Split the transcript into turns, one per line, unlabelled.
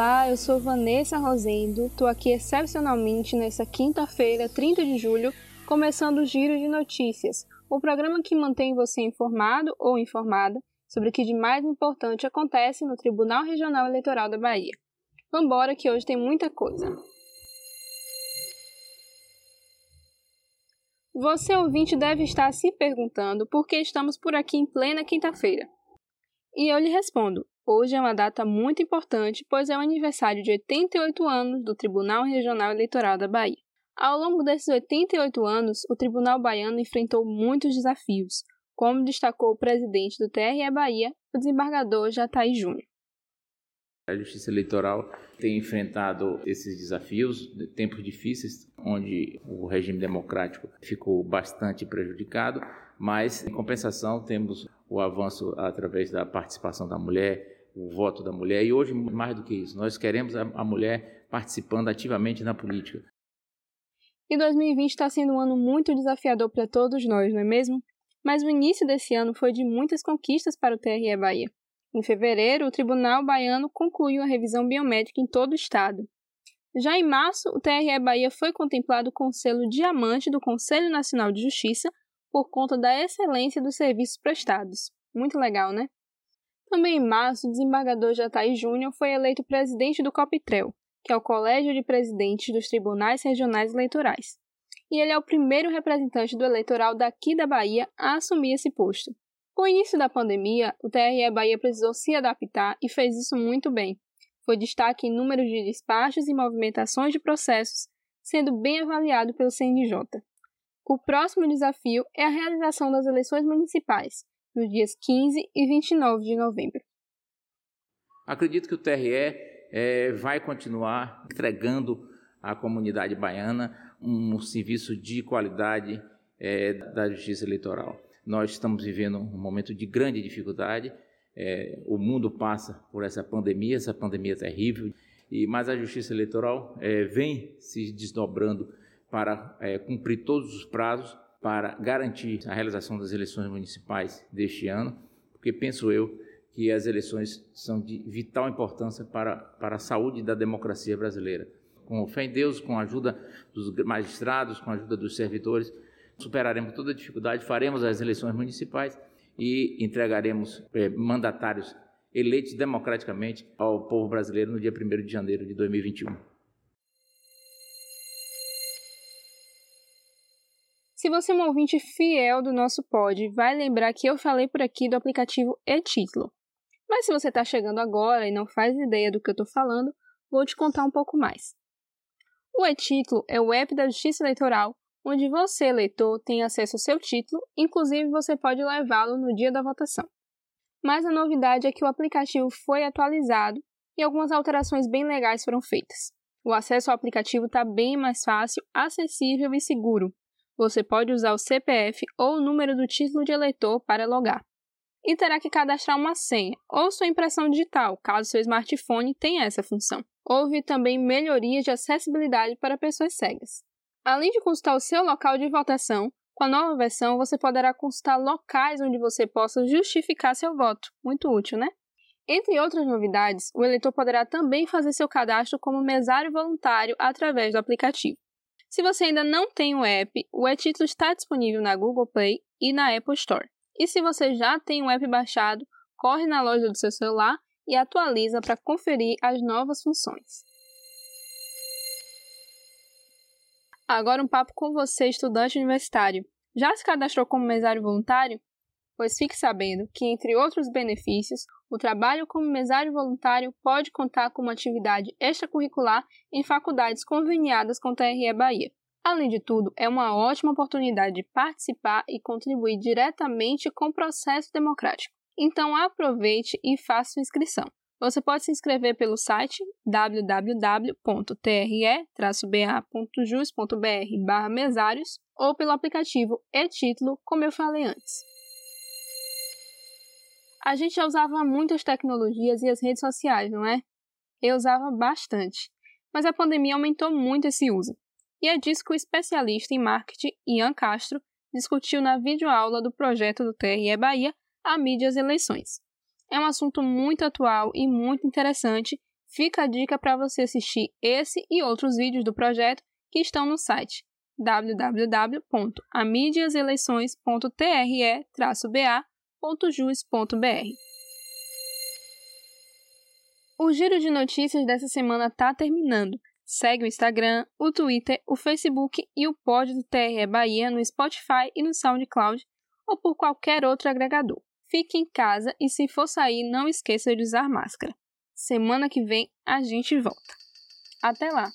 Olá, eu sou Vanessa Rosendo, estou aqui excepcionalmente nessa quinta-feira, 30 de julho, começando o Giro de Notícias, o programa que mantém você informado ou informada sobre o que de mais importante acontece no Tribunal Regional Eleitoral da Bahia. Vambora que hoje tem muita coisa. Você ouvinte deve estar se perguntando por que estamos por aqui em plena quinta-feira. E eu lhe respondo: hoje é uma data muito importante, pois é o aniversário de 88 anos do Tribunal Regional Eleitoral da Bahia. Ao longo desses 88 anos, o Tribunal Baiano enfrentou muitos desafios, como destacou o presidente do TRE Bahia, o desembargador Jataí Júnior.
A Justiça Eleitoral tem enfrentado esses desafios, tempos difíceis, onde o regime democrático ficou bastante prejudicado, mas em compensação temos o avanço através da participação da mulher, o voto da mulher e hoje mais do que isso, nós queremos a, mulher participando ativamente na política.
E 2020 está sendo um ano muito desafiador para todos nós, não é mesmo? Mas o início desse ano foi de muitas conquistas para o TRE Bahia. Em fevereiro, o Tribunal Baiano concluiu a revisão biométrica em todo o estado. Já em março, o TRE Bahia foi contemplado com o selo diamante do Conselho Nacional de Justiça por conta da excelência dos serviços prestados. Muito legal, né? Também em março, o desembargador Jataí Júnior foi eleito presidente do COPTREL, que é o Colégio de Presidentes dos Tribunais Regionais Eleitorais. E ele é o primeiro representante do eleitoral daqui da Bahia a assumir esse posto. Com o início da pandemia, o TRE Bahia precisou se adaptar e fez isso muito bem. Foi destaque em números de despachos e movimentações de processos, sendo bem avaliado pelo CNJ. O próximo desafio é a realização das eleições municipais, nos dias 15 e 29 de novembro.
Acredito que o TRE é, vai continuar entregando à comunidade baiana um serviço de qualidade é, da justiça eleitoral. Nós estamos vivendo um momento de grande dificuldade. É, o mundo passa por essa pandemia, essa pandemia terrível, e mas a Justiça Eleitoral é, vem se desdobrando para é, cumprir todos os prazos para garantir a realização das eleições municipais deste ano, porque penso eu que as eleições são de vital importância para, para a saúde da democracia brasileira. Com fé em Deus, com a ajuda dos magistrados, com a ajuda dos servidores, superaremos toda dificuldade, faremos as eleições municipais e entregaremos é, mandatários eleitos democraticamente ao povo brasileiro no dia 1 de janeiro de 2021.
Se você é um ouvinte fiel do nosso pod, vai lembrar que eu falei por aqui do aplicativo e-Título. Mas se você está chegando agora e não faz ideia do que eu estou falando, vou te contar um pouco mais. O e-Título é o app da Justiça Eleitoral onde você, eleitor, tem acesso ao seu título, inclusive você pode levá-lo no dia da votação. Mas a novidade é que o aplicativo foi atualizado e algumas alterações bem legais foram feitas. O acesso ao aplicativo está bem mais fácil, acessível e seguro. Você pode usar o CPF ou o número do título de eleitor para logar. E terá que cadastrar uma senha ou sua impressão digital, caso seu smartphone tenha essa função. Houve também melhorias de acessibilidade para pessoas cegas. Além de consultar o seu local de votação, com a nova versão você poderá consultar locais onde você possa justificar seu voto. Muito útil, né? Entre outras novidades, o eleitor poderá também fazer seu cadastro como mesário voluntário através do aplicativo. Se você ainda não tem o app, o e-título está disponível na Google Play e na Apple Store. E se você já tem o app baixado, corre na loja do seu celular e atualiza para conferir as novas funções. Agora um papo com você, estudante universitário. Já se cadastrou como mesário voluntário? Pois fique sabendo que, entre outros benefícios, o trabalho como mesário voluntário pode contar com uma atividade extracurricular em faculdades conveniadas com o TRE Bahia. Além de tudo, é uma ótima oportunidade de participar e contribuir diretamente com o processo democrático. Então aproveite e faça sua inscrição. Você pode se inscrever pelo site www.tre-ba.jus.br mesários ou pelo aplicativo e-título, como eu falei antes. A gente já usava muitas tecnologias e as redes sociais, não é? Eu usava bastante, mas a pandemia aumentou muito esse uso. E é disso que o especialista em marketing Ian Castro discutiu na videoaula do projeto do TRE Bahia, a mídia eleições. É um assunto muito atual e muito interessante, Fica a dica para você assistir esse e outros vídeos do projeto que estão no site www.amidiaseleições.tre-ba.jus.br. O giro de notícias dessa semana está terminando. Segue o Instagram, o Twitter, o Facebook e o pod do TRE Bahia no Spotify e no SoundCloud ou por qualquer outro agregador. Fique em casa e se for sair, não esqueça de usar máscara. Semana que vem a gente volta. Até lá!